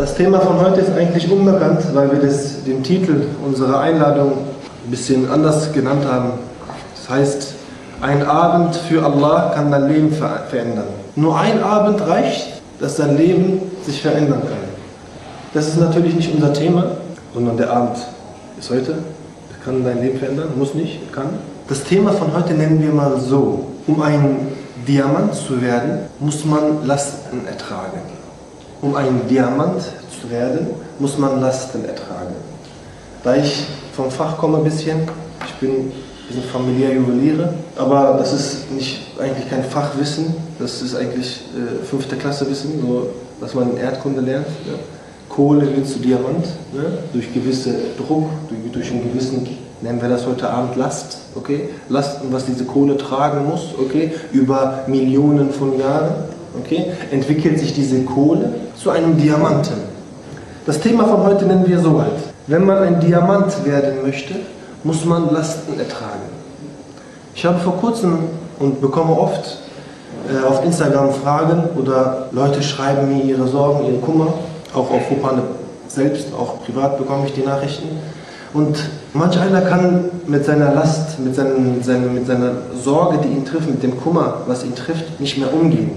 Das Thema von heute ist eigentlich unbekannt, weil wir das, den Titel unserer Einladung ein bisschen anders genannt haben. Das heißt, ein Abend für Allah kann dein Leben ver verändern. Nur ein Abend reicht, dass dein Leben sich verändern kann. Das ist natürlich nicht unser Thema, sondern der Abend ist heute. Kann dein Leben verändern, muss nicht, kann. Das Thema von heute nennen wir mal so. Um ein Diamant zu werden, muss man Lasten ertragen. Um ein Diamant zu werden, muss man Lasten ertragen. Da ich vom Fach komme ein bisschen, ich bin, wir sind familiär Juweliere, aber das ist nicht, eigentlich kein Fachwissen, das ist eigentlich äh, fünfte Klasse Wissen, so, dass man in Erdkunde lernt. Ja. Kohle wird zu Diamant, ne? durch gewisse Druck, durch, durch einen gewissen, nennen wir das heute Abend Last, okay? Lasten, was diese Kohle tragen muss, okay? Über Millionen von Jahren, okay? Entwickelt sich diese Kohle zu einem Diamanten. Das Thema von heute nennen wir so halt. Wenn man ein Diamant werden möchte, muss man Lasten ertragen. Ich habe vor kurzem und bekomme oft äh, auf Instagram Fragen oder Leute schreiben mir ihre Sorgen, ihren Kummer auch auf Hopane selbst, auch privat bekomme ich die Nachrichten. Und manch einer kann mit seiner Last, mit, seinen, mit seiner Sorge, die ihn trifft, mit dem Kummer, was ihn trifft, nicht mehr umgehen.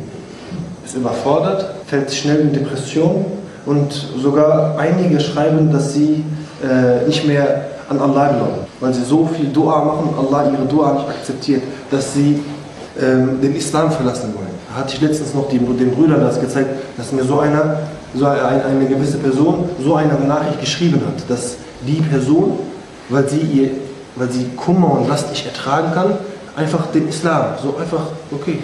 Ist überfordert, fällt schnell in Depression und sogar einige schreiben, dass sie äh, nicht mehr an Allah glauben, weil sie so viel Dua machen und Allah ihre Dua nicht akzeptiert, dass sie ähm, den Islam verlassen wollen. Da hatte ich letztens noch die, den Brüdern das gezeigt, dass mir so einer so eine, eine gewisse Person so eine Nachricht geschrieben hat, dass die Person, weil sie, ihr, weil sie Kummer und Last nicht ertragen kann, einfach den Islam, so einfach, okay,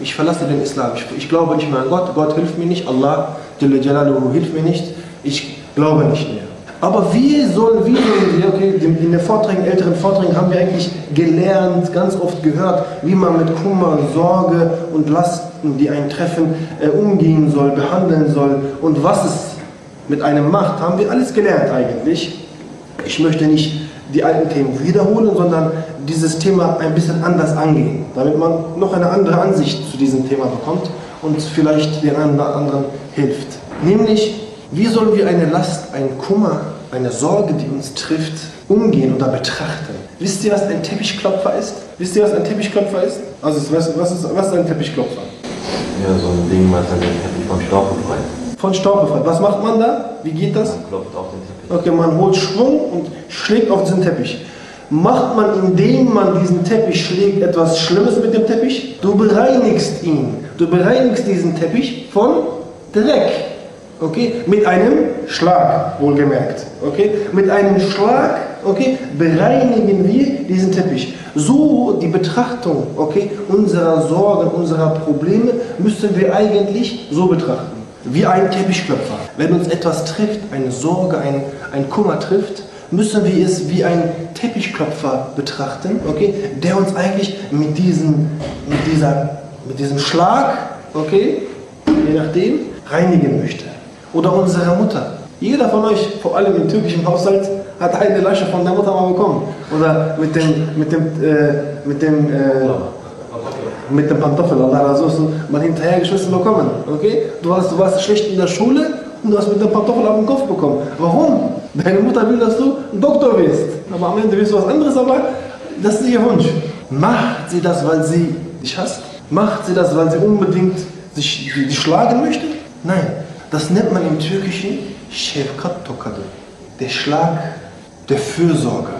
ich verlasse den Islam, ich, ich glaube nicht mehr an Gott, Gott hilft mir nicht, Allah hilft mir nicht, ich glaube nicht mehr. Aber wie sollen wir, okay, in den Vorträgen, älteren Vorträgen haben wir eigentlich gelernt, ganz oft gehört, wie man mit Kummer, Sorge und Lasten, die einen treffen, äh, umgehen soll, behandeln soll und was es mit einem macht, haben wir alles gelernt eigentlich. Ich möchte nicht die alten Themen wiederholen, sondern dieses Thema ein bisschen anders angehen, damit man noch eine andere Ansicht zu diesem Thema bekommt und vielleicht den einen oder anderen hilft. Nämlich wie sollen wir eine Last, einen Kummer, eine Sorge, die uns trifft, umgehen oder betrachten? Wisst ihr, was ein Teppichklopfer ist? Wisst ihr, was ein Teppichklopfer ist? Also, was, was, ist, was ist ein Teppichklopfer? Ja, so ein Ding, was halt den Teppich vom Staub befreit. Von Staub befreit. Was macht man da? Wie geht das? Man klopft auf den Teppich. Okay, man holt Schwung und schlägt auf diesen Teppich. Macht man, indem man diesen Teppich schlägt, etwas Schlimmes mit dem Teppich? Du bereinigst ihn. Du bereinigst diesen Teppich von Dreck. Okay? Mit einem Schlag, wohlgemerkt. Okay? Mit einem Schlag okay, bereinigen wir diesen Teppich. So die Betrachtung okay, unserer Sorgen, unserer Probleme müssen wir eigentlich so betrachten. Wie ein Teppichklopfer. Wenn uns etwas trifft, eine Sorge, ein, ein Kummer trifft, müssen wir es wie ein Teppichklopfer betrachten, okay, der uns eigentlich mit diesem, mit dieser, mit diesem Schlag, okay, je nachdem, reinigen möchte. Oder unsere Mutter. Jeder von euch, vor allem im türkischen Haushalt, hat eine Lasche von der Mutter mal bekommen. Oder mit dem, mit dem, äh, mit dem, äh, mit dem Pantoffel, Allah so mal hinterhergeschmissen bekommen. Okay? Du, hast, du warst schlecht in der Schule und du hast mit dem Pantoffel auf den Kopf bekommen. Warum? Deine Mutter will, dass du ein Doktor wirst. Aber am Ende wirst du was anderes, aber das ist ihr Wunsch. Macht sie das, weil sie dich hasst? Macht sie das, weil sie unbedingt sich, dich schlagen möchte? Nein. Das nennt man im Türkischen Şefkat tokadı. Der Schlag der Fürsorge.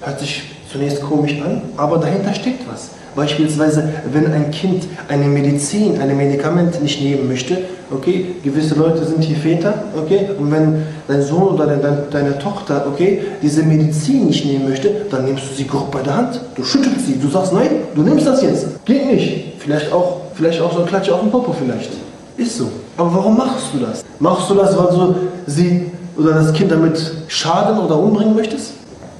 Hört sich zunächst komisch an, aber dahinter steckt was. Beispielsweise, wenn ein Kind eine Medizin, ein Medikament nicht nehmen möchte, okay, gewisse Leute sind hier Väter, okay, und wenn dein Sohn oder deine, deine Tochter, okay, diese Medizin nicht nehmen möchte, dann nimmst du sie grob bei der Hand, du schüttelst sie, du sagst, nein, du nimmst das jetzt, geht nicht. Vielleicht auch, vielleicht auch so ein Klatsch auf den Popo vielleicht. Ist so. Aber warum machst du das? Machst du das, weil du sie oder das Kind damit schaden oder umbringen möchtest?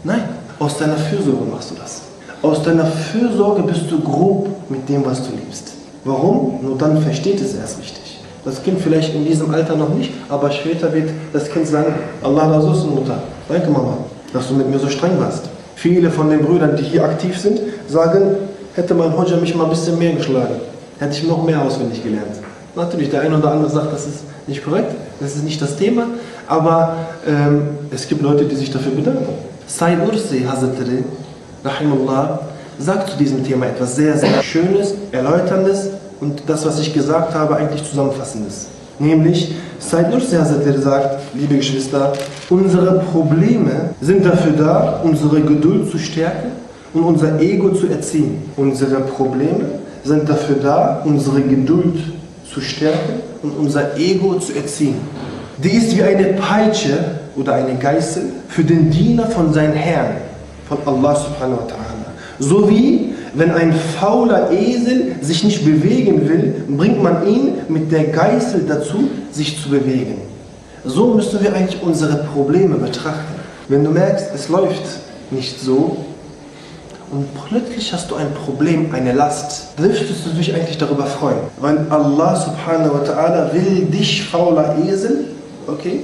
Nein, aus deiner Fürsorge machst du das. Aus deiner Fürsorge bist du grob mit dem, was du liebst. Warum? Nur dann versteht es erst richtig. Das Kind vielleicht in diesem Alter noch nicht, aber später wird das Kind sagen, Allah Rasus Mutter, danke Mama, dass du mit mir so streng warst. Viele von den Brüdern, die hier aktiv sind, sagen, hätte mein Hodja mich mal ein bisschen mehr geschlagen, hätte ich noch mehr auswendig gelernt. Natürlich, der eine oder andere sagt, das ist nicht korrekt, das ist nicht das Thema, aber ähm, es gibt Leute, die sich dafür bedanken. Said Ursi Hazretleri, Rahimullah, sagt zu diesem Thema etwas sehr, sehr Schönes, Erläuterndes und das, was ich gesagt habe, eigentlich Zusammenfassendes. Nämlich, Said Ursi Hazretleri sagt, liebe Geschwister, unsere Probleme sind dafür da, unsere Geduld zu stärken und unser Ego zu erziehen. Unsere Probleme sind dafür da, unsere Geduld zu stärken und unser Ego zu erziehen. Die ist wie eine Peitsche oder eine Geißel für den Diener von seinem Herrn, von Allah subhanahu wa ta'ala. So wie wenn ein fauler Esel sich nicht bewegen will, bringt man ihn mit der Geißel dazu, sich zu bewegen. So müssen wir eigentlich unsere Probleme betrachten. Wenn du merkst, es läuft nicht so, und plötzlich hast du ein Problem, eine Last, dürftest du dich eigentlich darüber freuen. Weil Allah subhanahu wa ta'ala will dich, fauler Esel, okay,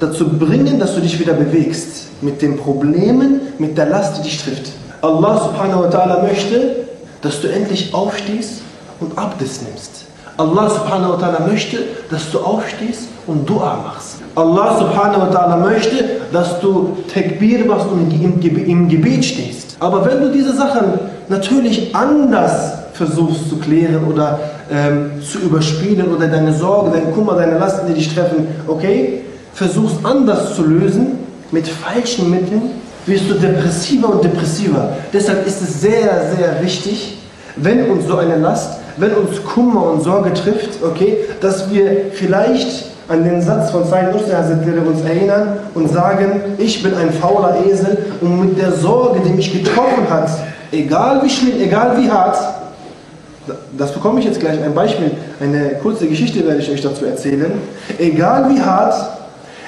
dazu bringen, dass du dich wieder bewegst. Mit den Problemen, mit der Last, die dich trifft. Allah subhanahu wa ta'ala möchte, dass du endlich aufstehst und Abdes nimmst. Allah subhanahu wa ta'ala möchte, dass du aufstehst und Dua machst. Allah subhanahu wa ta'ala möchte, dass du Takbir machst und im Gebet stehst. Aber wenn du diese Sachen natürlich anders versuchst zu klären oder ähm, zu überspielen oder deine Sorge, dein Kummer, deine Lasten, die dich treffen, okay, versuchst anders zu lösen mit falschen Mitteln, wirst du depressiver und depressiver. Deshalb ist es sehr, sehr wichtig, wenn uns so eine Last, wenn uns Kummer und Sorge trifft, okay, dass wir vielleicht an den Satz von Said Nursi uns erinnern und sagen, ich bin ein fauler Esel und mit der Sorge, die mich getroffen hat, egal wie schlimm, egal wie hart, das bekomme ich jetzt gleich ein Beispiel, eine kurze Geschichte werde ich euch dazu erzählen, egal wie hart,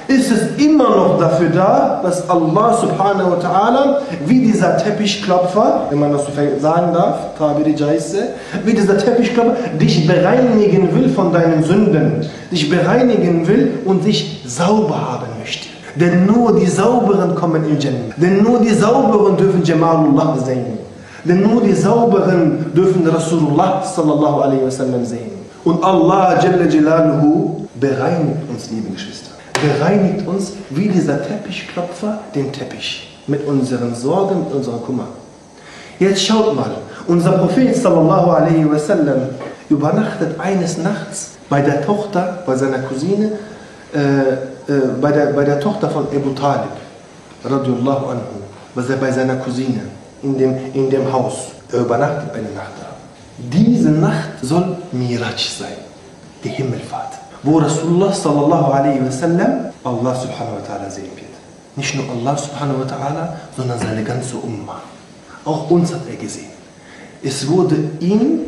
ist es immer noch dafür da, dass Allah subhanahu wa ta'ala, wie dieser Teppichklopfer, wenn man das so sagen darf, wie dieser Teppichklopfer dich bereinigen will von deinen Sünden, dich bereinigen will und dich sauber haben möchte. Denn nur die Sauberen kommen in Jannah. Denn nur die Sauberen dürfen Jamalullah sehen. Denn nur die Sauberen dürfen Rasulullah sallallahu alaihi wasallam sehen. Und Allah Jalla Jalaluhu bereinigt uns, liebe Geschwister bereinigt uns wie dieser Teppichklopfer den Teppich mit unseren Sorgen, mit unserem Kummer. Jetzt schaut mal, unser Prophet sallallahu alaihi wasallam übernachtet eines Nachts bei der Tochter, bei seiner Cousine, äh, äh, bei, der, bei der Tochter von Abu Talib, radiallahu anhu, bei seiner Cousine in dem, in dem Haus. Er übernachtet eine Nacht da. Diese Nacht soll Miraj sein, die Himmelfahrt wo Rasulullah sallallahu alaihi wasallam Allah subhanahu wa ta'ala sehen wird. Nicht nur Allah subhanahu wa ta'ala, sondern seine ganze Ummah. Auch uns hat er gesehen. Es wurde ihm,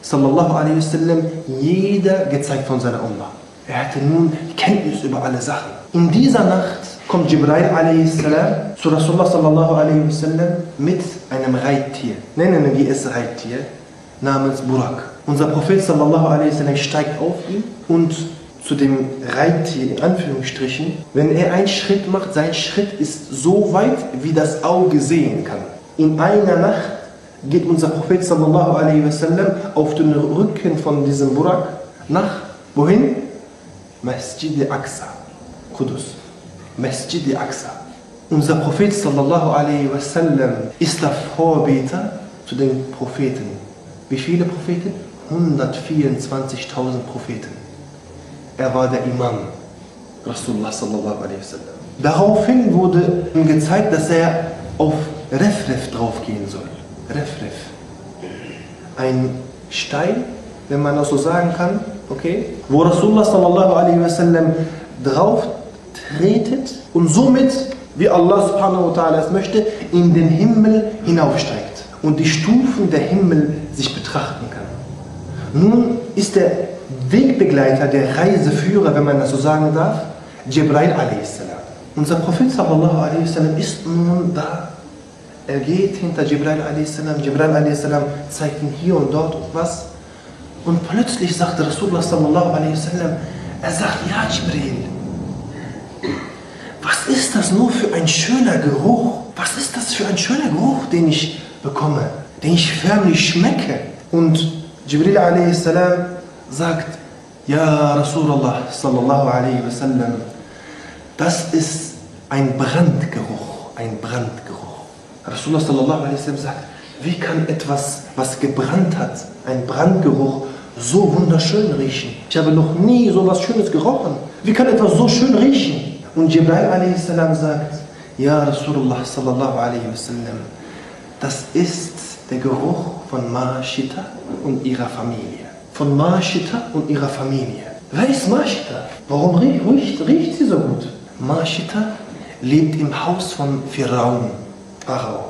sallallahu alaihi wasallam, jeder gezeigt von seiner Ummah. Er hatte nun Kenntnis über alle Sachen. In dieser Nacht kommt Jibril a.s. zu Rasulullah sallallahu alaihi wasallam mit einem Reittier. Nennen wir es Reittier namens Burak. Unser Prophet sallallahu alaihi wasallam steigt auf ihn und zu dem Reittier in Anführungsstrichen, wenn er einen Schritt macht, sein Schritt ist so weit, wie das Auge sehen kann. In einer Nacht geht unser Prophet sallallahu alaihi wasallam auf den Rücken von diesem Burak nach wohin? Masjid Aqsa, Kudus. Masjid Aqsa. Unser Prophet sallallahu alaihi wasallam ist der Vorbeter zu den Propheten. Wie viele Propheten? 124.000 Propheten. Er war der Imam, Rasulullah sallallahu alaihi wasallam. Daraufhin wurde ihm gezeigt, dass er auf Refref draufgehen soll. Refref. Ein Stein, wenn man das so sagen kann, okay, wo Rasulullah sallallahu alaihi wasallam drauf tretet und somit, wie Allah subhanahu wa ta'ala es möchte, in den Himmel hinaufsteigt und die Stufen der Himmel sich betrachten kann. Nun ist der Wegbegleiter, der Reiseführer, wenn man das so sagen darf, Jibril a.s. Unser Prophet sallallahu a.s. ist nun da. Er geht hinter Jibril a.s. Jibril a.s. zeigt ihm hier und dort was. Und plötzlich sagt Rasulullah sallallahu a.s. Er sagt, ja Jibril, was ist das nur für ein schöner Geruch? Was ist das für ein schöner Geruch, den ich bekomme, den ich förmlich schmecke? Und Jibril a.s. sagt, Ja, Rasulullah sallallahu alaihi wasallam, das ist ein Brandgeruch, ein Brandgeruch. Rasulullah sallallahu alaihi wasallam sagt, wie kann etwas, was gebrannt hat, ein Brandgeruch, so wunderschön riechen? Ich habe noch nie so was Schönes gerochen. Wie kann etwas so schön riechen? Und Jibril a.s. sagt, ja Rasulullah sallallahu alaihi wasallam, das ist der Geruch von Mashita und ihrer Familie. Von Mashita und ihrer Familie. Wer ist Mashita? Warum riecht, riecht sie so gut? Mashita lebt im Haus von Pharaon. Pharao.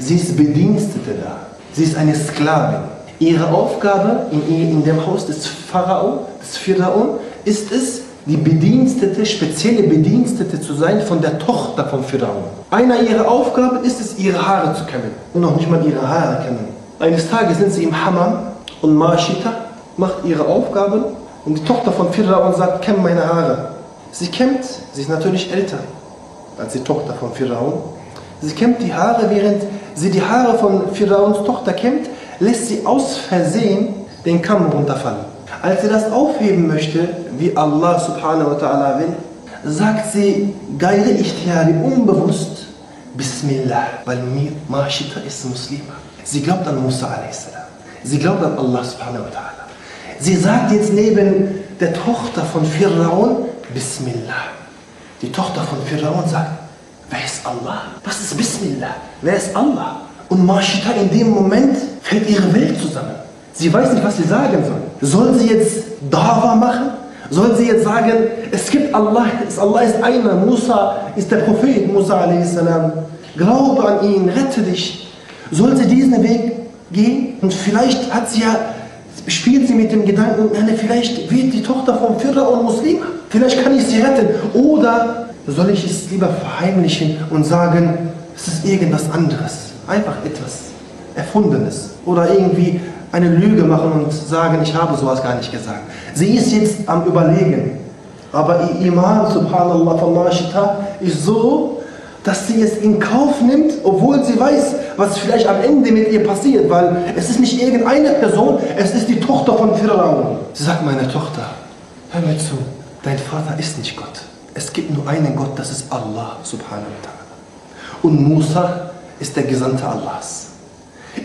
Sie ist Bedienstete da. Sie ist eine Sklavin. Ihre Aufgabe in, in dem Haus des Pharao, des Pharaon, ist es, die Bedienstete, spezielle Bedienstete zu sein von der Tochter vom Pharaon. Einer ihrer Aufgaben ist es, ihre Haare zu kämmen. Und noch nicht mal ihre Haare kämmen. Eines Tages sind sie im Hammam und Mashita macht ihre Aufgaben und die Tochter von Pharaon sagt, kämm meine Haare. Sie kämmt, sie ist natürlich älter als die Tochter von Pharaon. Sie kämmt die Haare, während sie die Haare von Pharaons Tochter kämmt, lässt sie aus Versehen den Kamm runterfallen. Als sie das aufheben möchte, wie Allah subhanahu wa ta'ala will, sagt sie, geire Ichtihari, unbewusst, Bismillah, weil Mashita ist Muslima. Sie glaubt an Musa a.s. Sie glaubt an Allah subhanahu wa ta'ala. Sie sagt jetzt neben der Tochter von Pharaon, Bismillah. Die Tochter von Pharaon sagt, wer ist Allah? Was ist Bismillah? Wer ist Allah? Und Mashita in dem Moment fällt ihre Welt zusammen. Sie weiß nicht, was sie sagen soll. Soll sie jetzt Dava machen? Soll sie jetzt sagen, es gibt Allah, Allah ist einer, Musa ist der Prophet, Musa a.s. Glaube an ihn, rette dich. Soll sie diesen Weg gehen? Und vielleicht hat sie ja, spielt sie mit dem Gedanken, vielleicht wird die Tochter vom Pharaon Muslim. Vielleicht kann ich sie retten. Oder soll ich es lieber verheimlichen und sagen, es ist irgendwas anderes. Einfach etwas Erfundenes. Oder irgendwie eine Lüge machen und sagen, ich habe sowas gar nicht gesagt. Sie ist jetzt am Überlegen. Aber ihr Iman, subhanallah, von ist so, dass sie es in Kauf nimmt, obwohl sie weiß, was vielleicht am Ende mit ihr passiert, weil es ist nicht irgendeine Person, es ist die Tochter von Pharaon. Sie sagt, meine Tochter, hör mir zu, dein Vater ist nicht Gott. Es gibt nur einen Gott, das ist Allah, subhanahu wa ta'ala. Und Musa ist der Gesandte Allahs.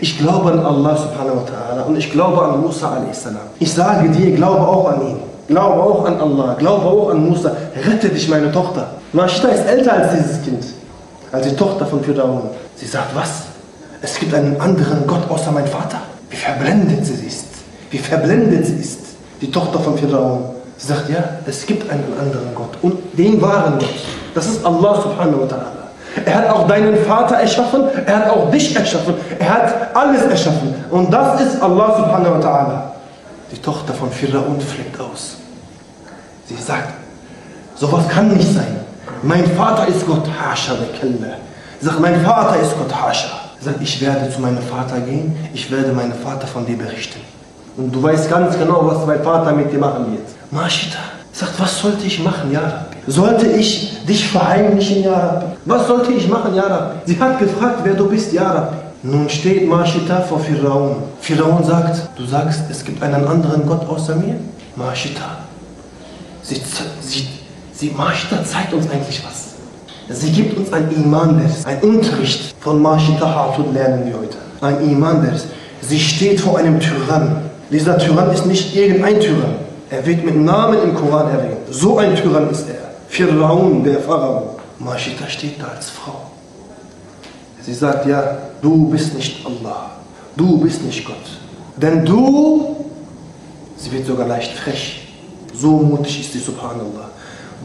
Ich glaube an Allah subhanahu wa ta'ala und ich glaube an Musa a.s. Ich sage dir, glaube auch an ihn. Glaube auch an Allah, glaube auch an Musa. Rette dich, meine Tochter. Mashita ist älter als dieses Kind, als die Tochter von Pharaon. Sie sagt, was? Es gibt einen anderen Gott außer mein Vater? Wie verblendet sie ist. Wie verblendet sie ist. Die Tochter von Pharaon. Sie sagt, ja, es gibt einen anderen Gott. Und den wahren Gott. Das ist Allah subhanahu wa ta'ala. Er hat auch deinen Vater erschaffen, er hat auch dich erschaffen, er hat alles erschaffen. Und das ist Allah subhanahu wa ta'ala. Die Tochter von Pharaon fliegt aus. Sie sagt, sowas kann nicht sein. Mein Vater ist Gott, Hasha Kelle. Sie sagt, mein Vater ist Gott, Hasha. Sagt, ich werde zu meinem Vater gehen, ich werde meinem Vater von dir berichten. Und du weißt ganz genau, was mein Vater mit dir machen wird. Mashita sagt, was sollte ich machen, Ja Rabbi? Sollte ich dich verheimlichen, Ja Rabbi? Was sollte ich machen, Ja Rabbi? Sie hat gefragt, wer du bist, Ja Rabbi. Nun steht Mashita vor Firaun. Firaun sagt, du sagst, es gibt einen anderen Gott außer mir? Mashita. Sie, sie, sie, Mashita zeigt uns eigentlich was. Sie gibt uns ein Iman-Vers, ein Unterricht von Mashita Hatun lernen wir heute. Ein Iman-Vers. Sie steht vor einem Tyrann. Dieser Tyrann ist nicht irgendein Tyrann. Er wird mit Namen im Koran erwähnt. So ein Tyrann ist er. Fir'aun, der Pharao. Mashita steht da als Frau. Sie sagt, ja, du bist nicht Allah. Du bist nicht Gott. Denn du, sie wird sogar leicht frech. So mutig ist sie, subhanallah.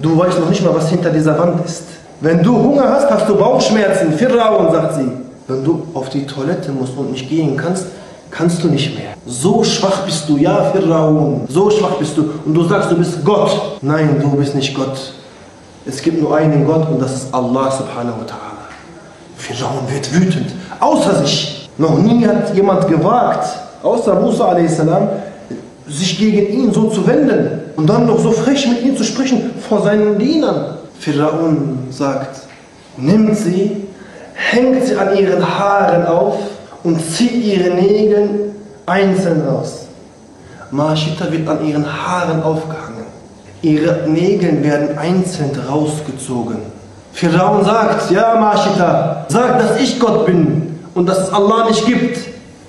Du weißt noch nicht mal, was hinter dieser Wand ist. Wenn du Hunger hast, hast du Bauchschmerzen. Fir'aun, sagt sie. Wenn du auf die Toilette musst und nicht gehen kannst, kannst du nicht mehr. So schwach bist du, ja, Fir'aun. So schwach bist du. Und du sagst, du bist Gott. Nein, du bist nicht Gott. Es gibt nur einen Gott und das ist Allah subhanahu wa ta'ala. Fir'aun wird wütend, außer sich. Noch nie hat jemand gewagt, außer Musa a.s., sich gegen ihn so zu wenden und dann noch so frech mit ihm zu sprechen vor seinen Dienern. Fir'aun sagt, nimmt sie, hängt sie an ihren Haaren auf und zieht ihre Nägel einzeln raus. Mashita wird an ihren Haaren aufgehangen. Ihre Nägel werden einzeln rausgezogen. Firaun sagt, ja Mashita, sag, dass ich Gott bin und dass es Allah nicht gibt.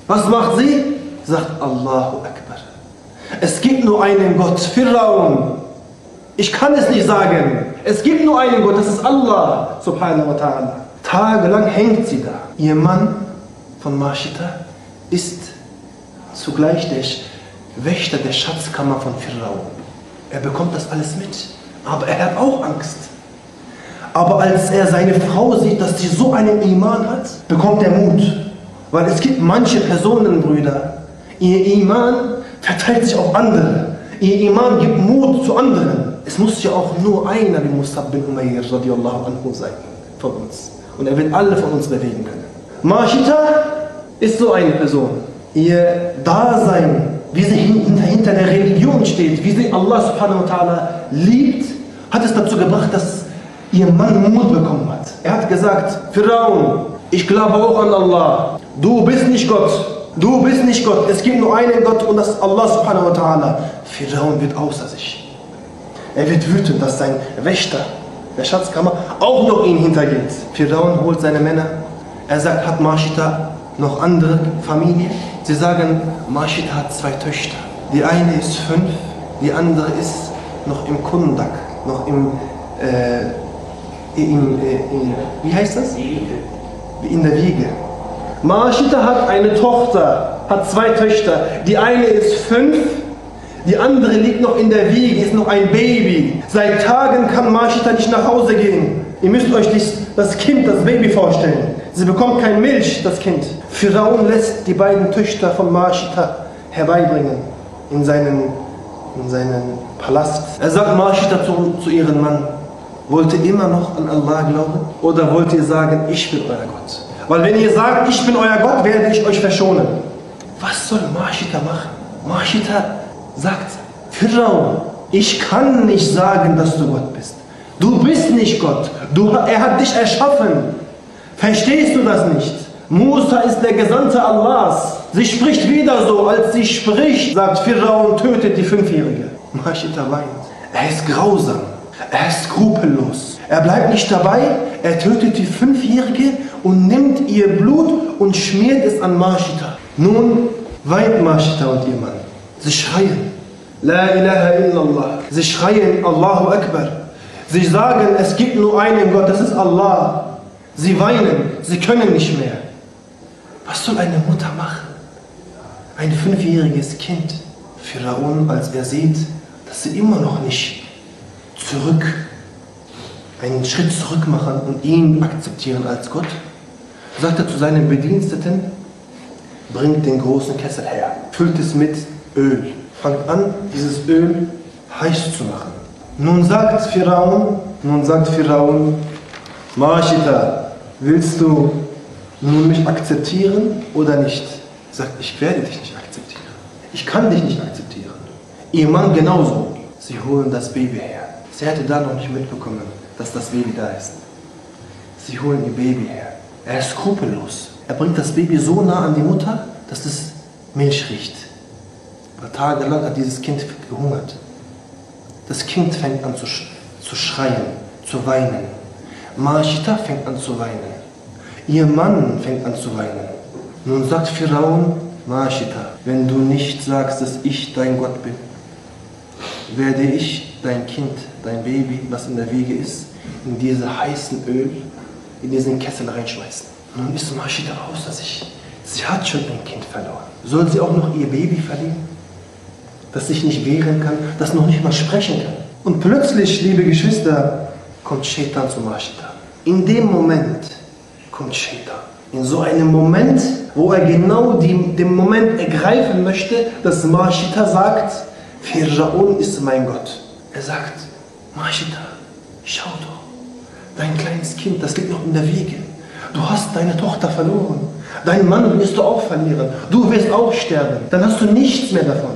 Was macht sie? Sagt Allahu Akbar. Es gibt nur einen Gott, Firaun. Ich kann es nicht sagen. Es gibt nur einen Gott, das ist Allah, subhanahu wa ta'ala. Tagelang hängt sie da. Ihr Mann von Mashita ist zugleich der Wächter der Schatzkammer von Pharaon. Er bekommt das alles mit, aber er hat auch Angst. Aber als er seine Frau sieht, dass sie so einen Iman hat, bekommt er Mut. Weil es gibt manche Personen, Brüder, ihr Iman verteilt sich auf andere. Ihr Iman gibt Mut zu anderen. Es muss ja auch nur einer wie Musab bin Umayr radiallahu anhu sein von uns. Und er wird alle von uns bewegen können. Mashita ist so eine Person. Ihr Dasein, wie sie hinter, der Religion steht, wie sie Allah subhanahu wa ta'ala liebt, hat es dazu gebracht, dass ihr Mann Mut bekommen hat. Er hat gesagt, Firaun, ich glaube auch an Allah. Du bist nicht Gott. Du bist nicht Gott. Es gibt nur einen Gott und das ist Allah subhanahu wa ta'ala. Firaun wird außer sich. Er wird wütend, dass sein Wächter der Schatzkammer auch noch ihn hintergeht. Firaun holt seine Männer. Er sagt, hat Mashita noch andere Familie? Sie sagen, Mashita hat zwei Töchter. Die eine ist fünf, die andere ist noch im Kundak, noch im, äh, in, äh, in, wie heißt das? In der Wiege. Mashita hat eine Tochter, hat zwei Töchter. Die eine ist fünf, die andere liegt noch in der Wiege, ist noch ein Baby. Seit Tagen kann Mashita nicht nach Hause gehen. Ihr müsst euch das Kind, das Baby vorstellen. Sie bekommt kein Milch, das Kind. Firaun lässt die beiden Töchter von Mashita herbeibringen in seinen, in seinen Palast. Er sagt Mashita zu, zu ihrem Mann, wollt ihr immer noch an Allah glauben? Oder wollt ihr sagen, ich bin euer Gott? Weil wenn ihr sagt, ich bin euer Gott, werde ich euch verschonen. Was soll Mashita machen? Mashita sagt, Firaun, ich kann nicht sagen, dass du Gott bist. Du bist nicht Gott. Du, er hat dich erschaffen. Verstehst du das nicht? Musa ist der Gesandte Allahs. Sie spricht wieder so, als sie spricht, sagt Firaun, tötet die Fünfjährige. Mashita weint. Er ist grausam. Er ist skrupellos. Er bleibt nicht dabei. Er tötet die Fünfjährige und nimmt ihr Blut und schmiert es an Mashita. Nun weint Mashita und ihr Mann. Sie schreien. La ilaha illallah. Sie schreien Allahu Akbar. Sie sagen, es gibt nur einen Gott, das ist Allah. Sie weinen, sie können nicht mehr. Was soll eine Mutter machen? Ein fünfjähriges Kind. Pharaon, als er sieht, dass sie immer noch nicht zurück, einen Schritt zurück machen und ihn akzeptieren als Gott, sagt er zu seinen Bediensteten, bringt den großen Kessel her, füllt es mit Öl, fangt an, dieses Öl heiß zu machen. Nun sagt Pharaon, nun sagt Pharaon, Mashita, willst du nun mich akzeptieren oder nicht? Sagt, ich werde dich nicht akzeptieren. Ich kann dich nicht akzeptieren. Ihr Mann genauso. Sie holen das Baby her. Sie hatte da noch nicht mitbekommen, dass das Baby da ist. Sie holen ihr Baby her. Er ist skrupellos. Er bringt das Baby so nah an die Mutter, dass es Milch riecht. Weil tagelang hat dieses Kind gehungert. Das Kind fängt an zu, sch zu schreien, zu weinen. Mashita fängt an zu weinen. Ihr Mann fängt an zu weinen. Nun sagt Firaun, Mashita, wenn du nicht sagst, dass ich dein Gott bin, werde ich dein Kind, dein Baby, was in der Wiege ist, in diese heißen Öl, in diesen Kessel reinschmeißen. Nun ist Mashita außer sich. Sie hat schon ein Kind verloren. Soll sie auch noch ihr Baby verlieren? Das sich nicht wehren kann, das noch nicht mal sprechen kann. Und plötzlich, liebe Geschwister, kommt Shaitan zu Mashita. In dem Moment kommt Shaitan. In so einem Moment, wo er genau die, den Moment ergreifen möchte, dass Mashita sagt, Fir'aun ist mein Gott. Er sagt, Mashita, schau doch, dein kleines Kind, das liegt noch in der Wiege. Du hast deine Tochter verloren. Dein Mann wirst du auch verlieren. Du wirst auch sterben. Dann hast du nichts mehr davon.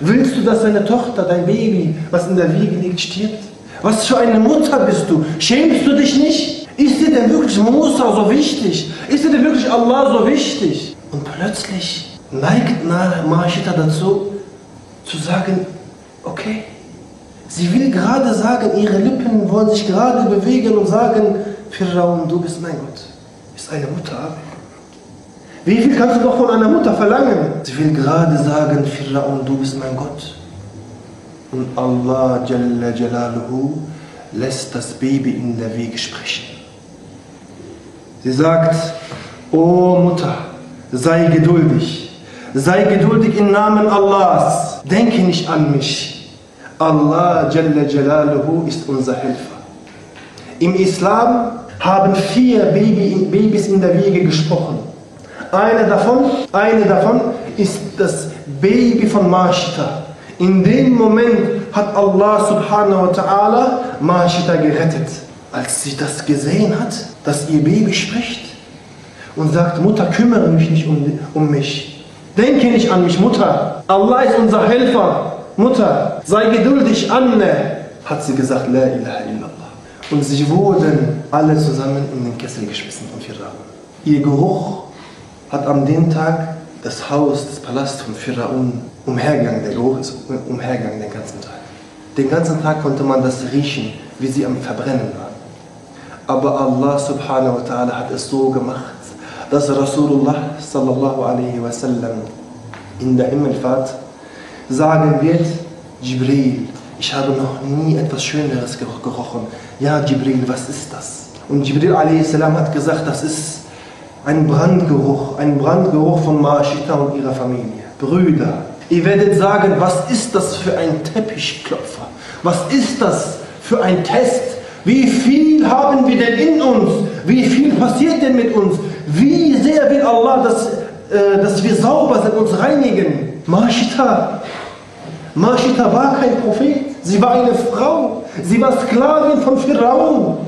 Willst du, dass deine Tochter, dein Baby, was in der Wiege liegt, stirbt? Was für eine Mutter bist du? Schämst du dich nicht? Ist dir denn wirklich Musa so wichtig? Ist dir denn wirklich Allah so wichtig? Und plötzlich neigt Mashita dazu, zu sagen, okay, sie will gerade sagen, ihre Lippen wollen sich gerade bewegen und sagen, Firraun, du bist mein Gott. Ist eine Mutter, wie viel kannst du noch von einer Mutter verlangen? Sie will gerade sagen, Firraun, du bist mein Gott. Und Allah Jalla Jalaluhu lässt das Baby in der Wege sprechen. Sie sagt, O Mutter, sei geduldig. Sei geduldig im Namen Allahs. Denke nicht an mich. Allah Jalla Jalaluhu ist unser Helfer. Im Islam haben vier Baby, Babys in der Wiege gesprochen. Eine davon, eine davon ist das Baby von Mashita. In dem Moment hat Allah subhanahu wa ta'ala Mashita gerettet. Als sie das gesehen hat, dass ihr Baby spricht und sagt, Mutter, kümmere mich nicht um, um mich. Denke nicht an mich, Mutter. Allah ist unser Helfer. Mutter, sei geduldig, Anne, hat sie gesagt, La ilaha illallah. Und sie wurden alle zusammen in den Kessel geschmissen von Firaun. Ihr Geruch hat am dem Tag das Haus, das Palast von Pharaon umhergegangen. Der Geruch ist umhergegangen den ganzen Tag. Den ganzen Tag konnte man das riechen, wie sie am Verbrennen waren. Aber Allah subhanahu wa ta'ala hat es so gemacht, dass Rasulullah sallallahu alaihi wasallam in der Himmelfahrt sagen wird, Jibril, ich habe noch nie etwas Schöneres gerochen. Ja, Jibril, was ist das? Und Jibril a.s. hat gesagt, das ist ein Brandgeruch, ein Brandgeruch von Maashita und ihrer Familie. Brüder, ihr werdet sagen, was ist das für ein Teppichklopfer? Was ist das für ein Test? Wie viel haben wir denn in uns? Wie viel passiert denn mit uns? Wie sehr will Allah, dass, äh, dass wir sauber sind, uns reinigen? Maashita, Maashita war kein Prophet, sie war eine Frau, sie war Sklavin von Pharaon.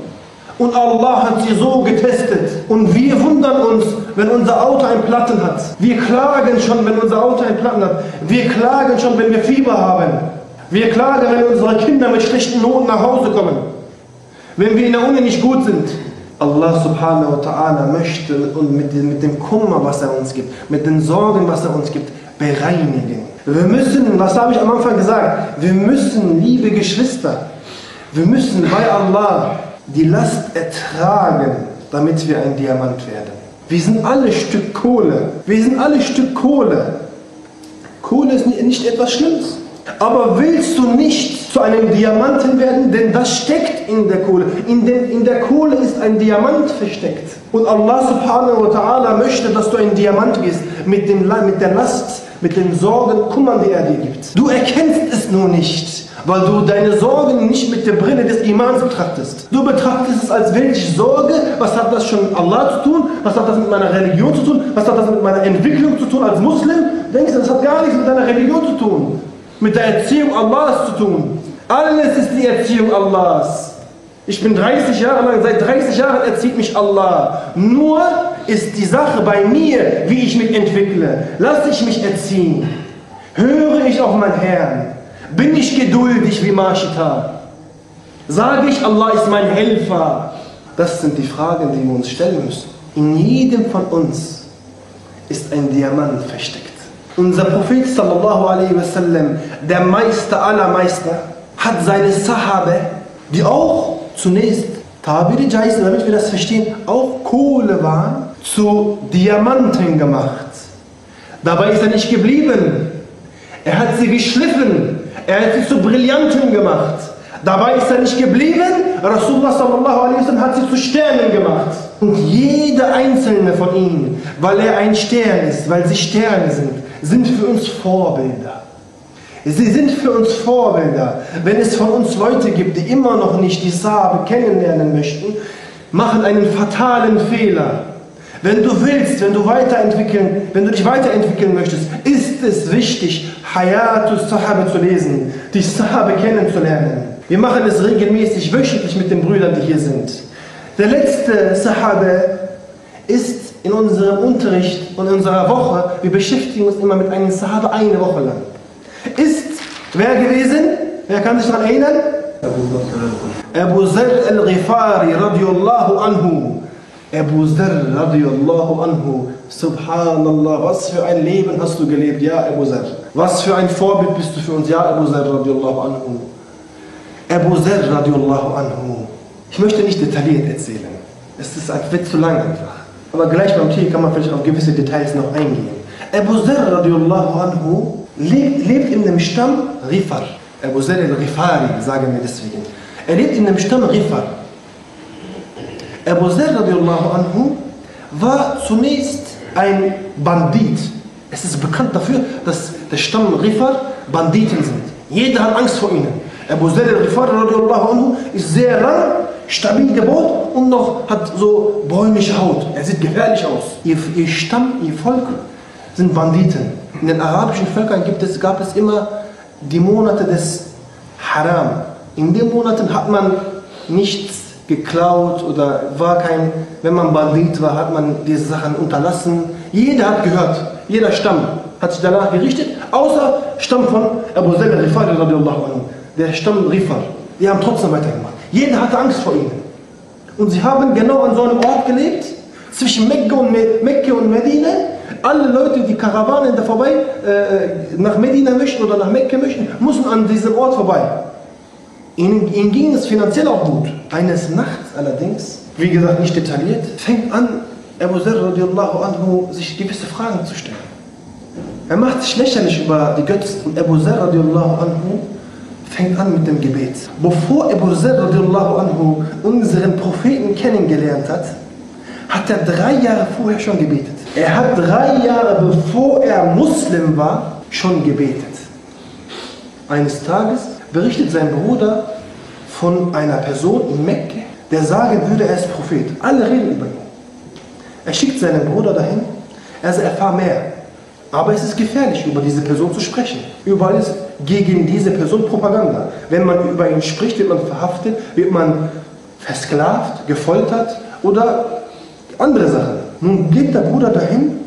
Und Allah hat sie so getestet. Und wir wundern uns, wenn unser Auto einen Platten hat. Wir klagen schon, wenn unser Auto einen Platten hat. Wir klagen schon, wenn wir Fieber haben. Wir klagen, wenn unsere Kinder mit schlechten Noten nach Hause kommen. Wenn wir in der Uni nicht gut sind. Allah subhanahu wa ta'ala möchte und mit dem Kummer, was er uns gibt, mit den Sorgen, was er uns gibt, bereinigen. Wir müssen, was habe ich am Anfang gesagt? Wir müssen, liebe Geschwister, wir müssen bei Allah die Last ertragen, damit wir ein Diamant werden. Wir sind alle Stück Kohle. Wir sind alle Stück Kohle. Kohle ist nicht etwas Schlimmes. Aber willst du nicht zu einem Diamanten werden? Denn das steckt in der Kohle. In, den, in der Kohle ist ein Diamant versteckt. Und Allah subhanahu wa ta'ala möchte, dass du ein Diamant wirst mit, dem, mit der Last, mit den Sorgen, Kummern, die er dir gibt. Du erkennst es nur nicht weil du deine Sorgen nicht mit der Brille des Imans betrachtest. Du betrachtest es als welche Sorge, was hat das schon mit Allah zu tun, was hat das mit meiner Religion zu tun, was hat das mit meiner Entwicklung zu tun als Muslim. Denkst du, das hat gar nichts mit deiner Religion zu tun, mit der Erziehung Allahs zu tun. Alles ist die Erziehung Allahs. Ich bin 30 Jahre lang, seit 30 Jahren erzieht mich Allah. Nur ist die Sache bei mir, wie ich mich entwickle. Lass ich mich erziehen. Höre ich auf meinen Herrn. Bin ich geduldig wie Mashita? Sage ich, Allah ist mein Helfer? Das sind die Fragen, die wir uns stellen müssen. In jedem von uns ist ein Diamant versteckt. Unser Prophet sallallahu alaihi wasallam, der Meister aller Meister, hat seine Sahabe, die auch zunächst Tabiri Jais, damit wir das verstehen, auch Kohle waren, zu Diamanten gemacht. Dabei ist er nicht geblieben. Er hat sie geschliffen er hat sie zu Brillanten gemacht. Dabei ist er nicht geblieben. Rasulullah sallallahu alaihi wasallam hat sie zu Sternen gemacht. Und jeder einzelne von ihnen, weil er ein Stern ist, weil sie Sterne sind, sind für uns Vorbilder. Sie sind für uns Vorbilder. Wenn es von uns Leute gibt, die immer noch nicht die Sahabe kennenlernen möchten, machen einen fatalen Fehler. Wenn du willst, wenn du weiterentwickeln, wenn du dich weiterentwickeln möchtest, ist es wichtig, Hayatus Sahabe zu lesen, die Sahabe kennenzulernen. Wir machen es regelmäßig, wöchentlich mit den Brüdern, die hier sind. Der letzte Sahabe ist in unserem Unterricht und in unserer Woche, wir beschäftigen uns immer mit einem Sahabe eine Woche lang. Ist wer gewesen? Wer kann sich daran erinnern? Abu Zar al-Ghifari radiallahu anhu Abu Zar radiallahu anhu, subhanallah, was für ein Leben hast du gelebt, ja Abu Zar. Was für ein Vorbild bist du für uns, ja Abu Zar radiallahu anhu. Abu Zar radiallahu anhu. Ich möchte nicht detailliert erzählen. Es ist, wird zu lang einfach. Aber gleich beim Tier kann man vielleicht auf gewisse Details noch eingehen. Abu Zar radiallahu anhu lebt, lebt in dem Stamm Rifar. Abu Zar al-Rifari, sagen wir deswegen. Er lebt in dem Stamm Rifar. Abu Zar anhu war zunächst ein Bandit. Es ist bekannt dafür, dass der Stamm Rifar Banditen sind. Jeder hat Angst vor ihnen. Abu Zar al-Rifar ist sehr lang, stabil gebaut und noch hat so bräunliche Haut. Er sieht gefährlich aus. Ihr, ihr Stamm, ihr Volk sind Banditen. In den arabischen Völkern gibt es, gab es immer die Monate des Haram. In den Monaten hat man nichts geklaut oder war kein, wenn man Bandit war, hat man diese Sachen unterlassen. Jeder hat gehört, jeder Stamm hat sich danach gerichtet, außer Stamm von Abu Zar anhu, der Stamm Rifar. Die haben trotzdem weitergemacht. Jeder hatte Angst vor ihnen. Und sie haben genau an so einem Ort gelebt, zwischen Mekka und, Mekka und Medina. Alle Leute, die Karawanen da vorbei äh, nach Medina möchten oder nach Mekka möchten, müssen an diesem Ort vorbei. Ihnen, ihnen ging es finanziell auch gut. Eines Nachts allerdings, wie gesagt nicht detailliert, fängt an, Abu Zar radiallahu anhu, sich gewisse Fragen zu stellen. Er macht sich lächerlich über die Götzen und Abu Zar radiallahu anhu fängt an mit dem Gebet. Bevor Abu Zar radiallahu anhu unseren Propheten kennengelernt hat, hat er drei Jahre vorher schon gebetet. Er hat drei Jahre bevor er Muslim war, schon gebetet. Eines Tages berichtet sein Bruder von einer Person in Mekka, der sagen würde, er ist Prophet. Alle reden über ihn. Er schickt seinen Bruder dahin, er sagt, erfahr mehr. Aber es ist gefährlich, über diese Person zu sprechen. Überall ist gegen diese Person Propaganda. Wenn man über ihn spricht, wird man verhaftet, wird man versklavt, gefoltert oder andere Sachen. Nun geht der Bruder dahin,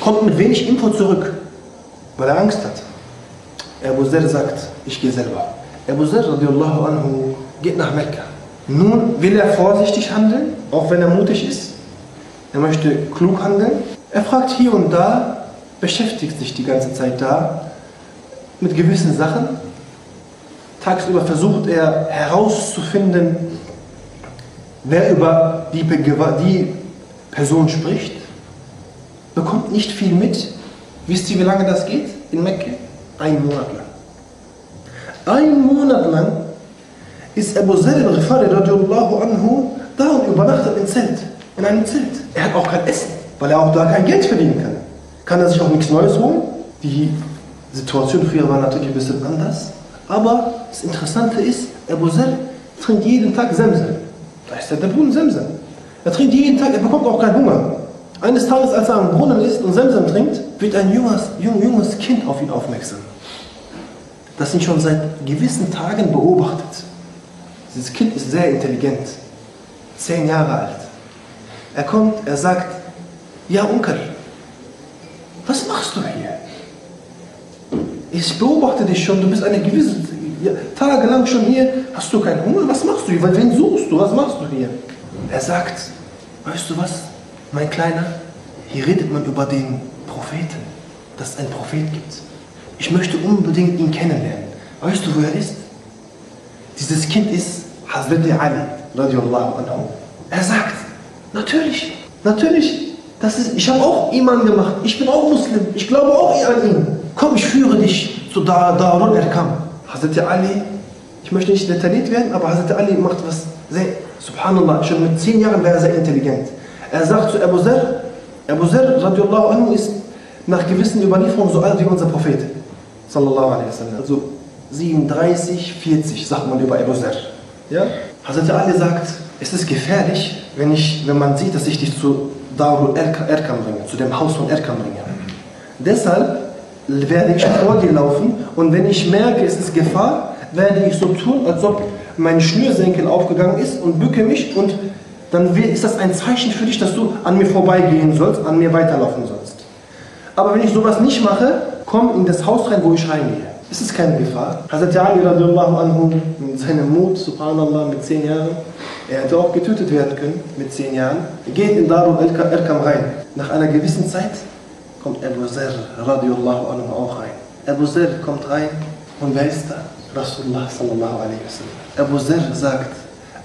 kommt mit wenig Info zurück, weil er Angst hat. Abu Zer sagt, ich gehe selber. Abu radiallahu anhu geht nach Mekka. Nun will er vorsichtig handeln, auch wenn er mutig ist. Er möchte klug handeln. Er fragt hier und da, beschäftigt sich die ganze Zeit da mit gewissen Sachen. Tagsüber versucht er herauszufinden, wer über die, die Person spricht. Bekommt nicht viel mit. Wisst ihr, wie lange das geht in Mekka? Ein Monat lang. Ein Monat lang ist Abu Zar al-Ghifari anhu da und übernachtet im Zelt, in einem Zelt. Er hat auch kein Essen, weil er auch da kein Geld verdienen kann. Kann er sich auch nichts Neues holen? Die Situation früher war natürlich ein bisschen anders. Aber das Interessante ist, Abu Zar trinkt jeden Tag Semsem. Da ist der Brunnen Semsem. Er trinkt jeden Tag, er bekommt auch keinen Hunger. Eines Tages, als er am Brunnen ist und Semsem trinkt, wird ein junges, jung, junges Kind auf ihn aufmerksam. Das ihn schon seit gewissen Tagen beobachtet. Dieses Kind ist sehr intelligent, zehn Jahre alt. Er kommt, er sagt, ja Onkel, was machst du hier? Ich beobachte dich schon, du bist eine gewisse ja, Tage lang schon hier, hast du keinen Hunger? Was machst du hier? Wen suchst du? Was machst du hier? Er sagt, weißt du was, mein Kleiner, hier redet man über den Propheten, dass es einen Prophet gibt. Ich möchte unbedingt ihn kennenlernen. Weißt du, wo er ist? Dieses Kind ist Hazrat Ali, radiallahu anhu. Er sagt, natürlich, natürlich, das ist, ich habe auch Iman gemacht, ich bin auch Muslim, ich glaube auch an ihn. Komm, ich führe dich zu Darul Erkam. Hazrat Ali, ich möchte nicht detailliert werden, aber Hazrat Ali macht was sehr, subhanallah, schon mit zehn Jahren wäre er sehr intelligent. Er sagt zu Abu Zar, Abu Zar radiallahu anhu ist nach gewissen Überlieferungen so alt wie unser Prophet. Sallallahu alaihi wasallam. Also 37, 40 sagt man über Abu Zar. Ja? Hazrat Ali sagt, es ist gefährlich, wenn, ich, wenn man sieht, dass ich dich zu Darul Erkam bringe, zu dem Haus von Erkam bringe. Deshalb werde ich vor dir laufen und wenn ich merke, es ist Gefahr, werde ich so tun, als ob mein Schnürsenkel aufgegangen ist und bücke mich und dann ist das ein Zeichen für dich, dass du an mir vorbeigehen sollst, an mir weiterlaufen sollst. Aber wenn ich sowas nicht mache, komm in das Haus rein, wo ich reingehe. Es ist keine Gefahr. Hazrat Ali radiallahu mit seinem Mut, subhanallah, mit zehn Jahren, er hätte auch getötet werden können mit zehn Jahren, er geht in Darul Erkam rein. Nach einer gewissen Zeit kommt Abu Zer radiallahu anhu auch rein. Abu Zer kommt rein und wer ist da? Rasulullah sallallahu alaihi wasallam. Abu Zer sagt,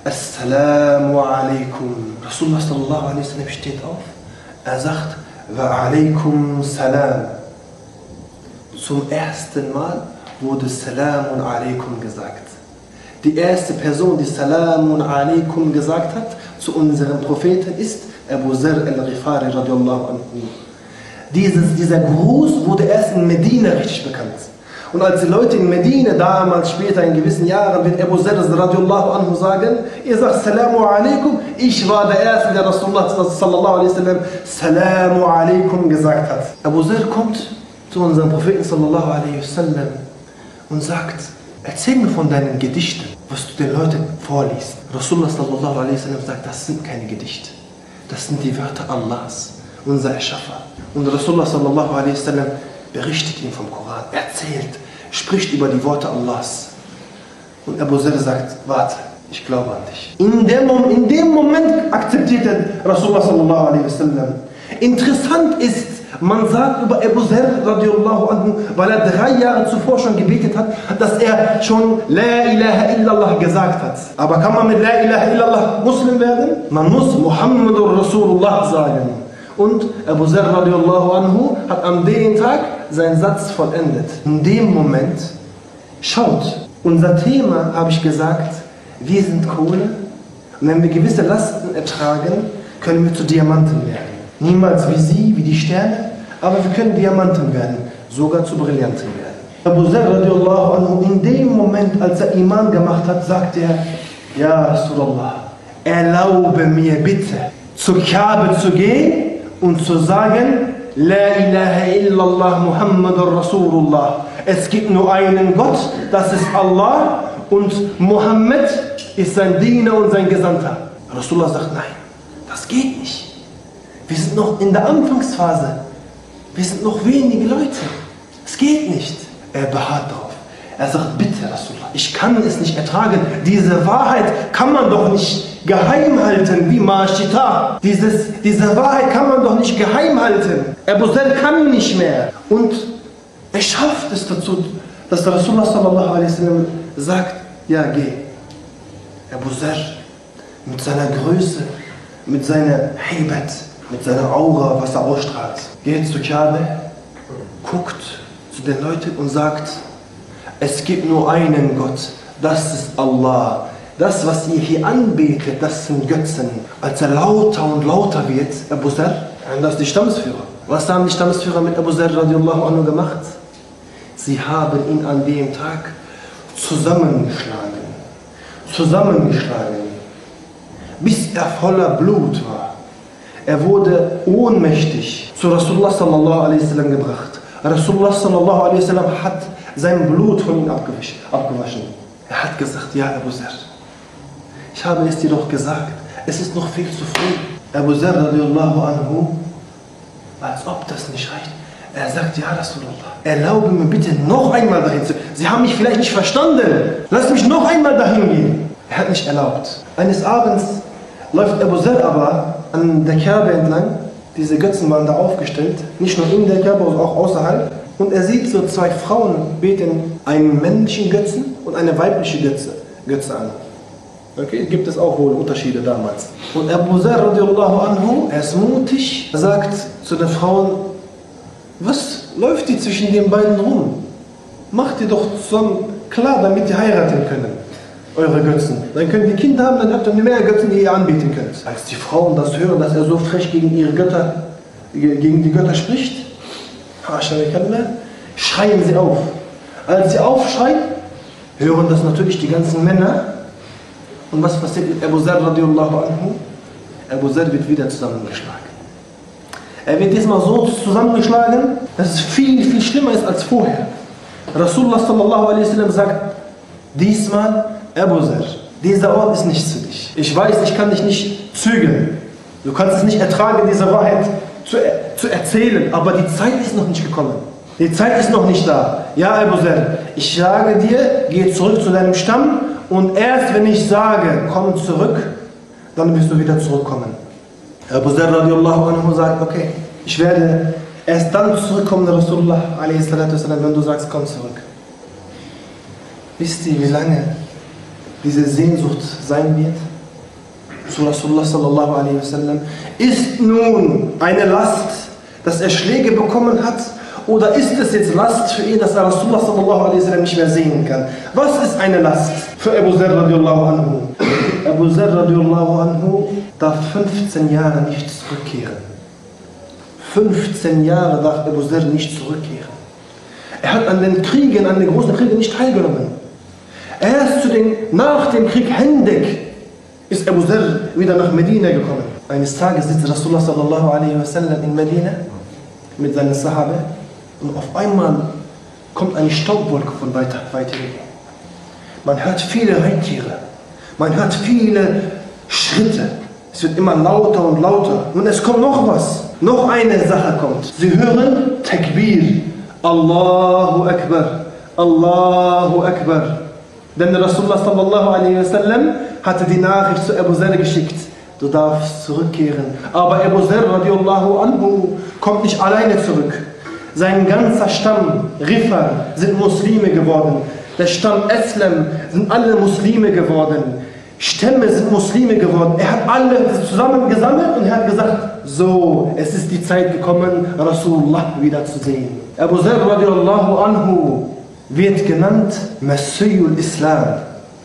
Assalamu alaikum. Rasulullah sallallahu alaihi wasallam steht auf. Er sagt, Wa alaikum salam. Zum ersten Mal wurde Salamun alaikum gesagt. Die erste Person, die Salamun alaikum gesagt hat zu unserem Propheten ist Abu Zar al-Ghifari radiallahu anhu. Dieses, dieser Gruß wurde erst in Medina richtig bekannt. Und als die Leute in Medina damals, später in gewissen Jahren, wird Abu Zar radiallahu anhu sagen, ihr sagt Salamu alaikum, ich war der Erste, der Rasulullah sallallahu alaihi wasallam Salamu alaikum gesagt hat. Abu Zar kommt zu unserem Propheten sallallahu alaihi wasallam und sagt, erzähl mir von deinen Gedichten, was du den Leuten vorliest. Rasulullah sallallahu alaihi wasallam sagt, das sind keine Gedichte, das sind die Wörter Allahs, unser Erschaffer. Und Rasulullah sallallahu alaihi wasallam berichtet ihm vom Koran, erzählt, spricht über die Worte Allahs. Und Abu Zar sagt, warte, ich glaube an dich. In dem, in dem Moment akzeptierte Rasulullah sallallahu alaihi wasallam. Interessant ist, man sagt über Abu Zar radiallahu anhu, weil er drei Jahre zuvor schon gebetet hat, dass er schon La ilaha illallah gesagt hat. Aber kann man mit La ilaha illallah Muslim werden? Man muss Muhammadur Rasulullah sagen. Und Abu Zar radiallahu anhu hat am den Tag seinen Satz vollendet. In dem Moment, schaut, unser Thema, habe ich gesagt, wir sind Kohle. Und wenn wir gewisse Lasten ertragen, können wir zu Diamanten werden. Niemals wie sie, wie die Sterne, aber wir können Diamanten werden, sogar zu Brillanten werden. Abu Zar radiallahu anhu, in dem Moment, als er Iman gemacht hat, sagt er, Ja Rasulallah, erlaube mir bitte, zur Kabe zu gehen und zu sagen, La ilaha illallah Muhammadur Rasulullah. Es gibt nur einen Gott, das ist Allah und Muhammad ist sein Diener und sein Gesandter. Rasulullah sagt, nein, das geht nicht. Wir sind noch in der Anfangsphase. Wir sind noch wenige Leute. Es geht nicht. Er beharrt. Er sagt, bitte Rasulullah, ich kann es nicht ertragen. Diese Wahrheit kann man doch nicht geheim halten, wie. Dieses, diese Wahrheit kann man doch nicht geheim halten. Abu Zar kann nicht mehr. Und er schafft es dazu, dass der Rasulullah sallallahu alaihi wasallam sagt, ja geh. Abu Zar mit seiner Größe, mit seiner Heibat, mit seiner Aura, was er ausstrahlt, geht zu Kabe, guckt zu den Leuten und sagt, es gibt nur einen Gott, das ist Allah. Das, was ihr hier anbetet, das sind Götzen. Als er lauter und lauter wird, Abu Zar, das ist die Stammesführer. Was haben die Stammesführer mit Abu Zar radiallahu anhu gemacht? Sie haben ihn an dem Tag zusammengeschlagen. Zusammengeschlagen. Bis er voller Blut war. Er wurde ohnmächtig zu Rasulullah sallallahu alaihi wasallam gebracht. Rasulullah sallallahu alaihi wasallam hat sein Blut von ihm abgewaschen. Er hat gesagt, ja Abu Zar, ich habe es dir doch gesagt, es ist noch viel zu früh. Abu Zar radiallahu anhu, als ob das nicht reicht, er sagt, ja Rasulullah, erlaube mir bitte noch einmal dahin zu Sie haben mich vielleicht nicht verstanden. Lass mich noch einmal dahin gehen. Er hat nicht erlaubt. Eines Abends läuft Abu Zar aber an der Kerbe entlang. Diese Götzen waren da aufgestellt. Nicht nur in der Kerbe, sondern auch außerhalb. Und er sieht so zwei Frauen beten einen männlichen Götzen und eine weibliche Götze, Götze an. Okay, gibt es auch wohl Unterschiede damals. Und Abu Zar anhu, er ist mutig, sagt zu den Frauen, was läuft die zwischen den beiden rum? Macht ihr doch zusammen klar, damit ihr heiraten können, eure Götzen. Dann könnt ihr Kinder haben, dann habt ihr mehr Götzen, die ihr anbieten könnt. Als die Frauen das hören, dass er so frech gegen ihre Götter, gegen die Götter spricht, schreien sie auf. Als sie aufschreien, hören das natürlich die ganzen Männer. Und was passiert mit Abu Zar radiallahu anhu? Abu Zar wird wieder zusammengeschlagen. Er wird diesmal so zusammengeschlagen, dass es viel, viel schlimmer ist als vorher. Rasulullah sallallahu alaihi wasallam sagt, diesmal Abu Zar, dieser Ort ist nichts für dich. Ich weiß, ich kann dich nicht zügeln. Du kannst es nicht ertragen, diese Wahrheit zu, zu erzählen, aber die Zeit ist noch nicht gekommen. Die Zeit ist noch nicht da. Ja, Abu Zer, ich sage dir, geh zurück zu deinem Stamm und erst wenn ich sage, komm zurück, dann wirst du wieder zurückkommen. Abu Zer radiallahu anhu sagt, okay, ich werde erst dann zurückkommen, Rasulullah a.s., wenn du sagst, komm zurück. Wisst ihr, wie lange diese Sehnsucht sein wird? Zu Rasulullah sallallahu alaihi wasallam. Ist nun eine Last, dass er Schläge bekommen hat, oder ist es jetzt Last für ihn, dass er Rasulullah sallallahu alaihi wasallam nicht mehr sehen kann? Was ist eine Last für Abu Zar radiallahu anhu? Abu Zar radiallahu anhu darf 15 Jahre nicht zurückkehren. 15 Jahre darf Abu Zar nicht zurückkehren. Er hat an den Kriegen, an den großen Kriegen nicht teilgenommen. Erst zu den, nach dem Krieg Hendek ist Abu Zar wieder nach Medina gekommen. Eines Tages sitzt Rasulullah sallallahu alaihi wasallam in Medina mit seinen Sahabe und auf einmal kommt eine Staubwolke von weiter, weit hinten. Man hört viele Rentiere, man hört viele Schritte. Es wird immer lauter und lauter. Und es kommt noch was. Noch eine Sache kommt. Sie hören Takbir. Allahu Akbar. Allahu Akbar. Denn Rasulullah sallallahu alaihi wasallam hatte die Nachricht zu Abu Zar geschickt. Du darfst zurückkehren. Aber Abu Zar radiallahu anhu kommt nicht alleine zurück. Sein ganzer Stamm, Riffer, sind Muslime geworden. Der Stamm Eslam sind alle Muslime geworden. Stämme sind Muslime geworden. Er hat alle zusammen gesammelt und er hat gesagt, so, es ist die Zeit gekommen, Rasulullah wieder zu sehen. Abu Zar radiallahu anhu wird genannt Messiul Islam,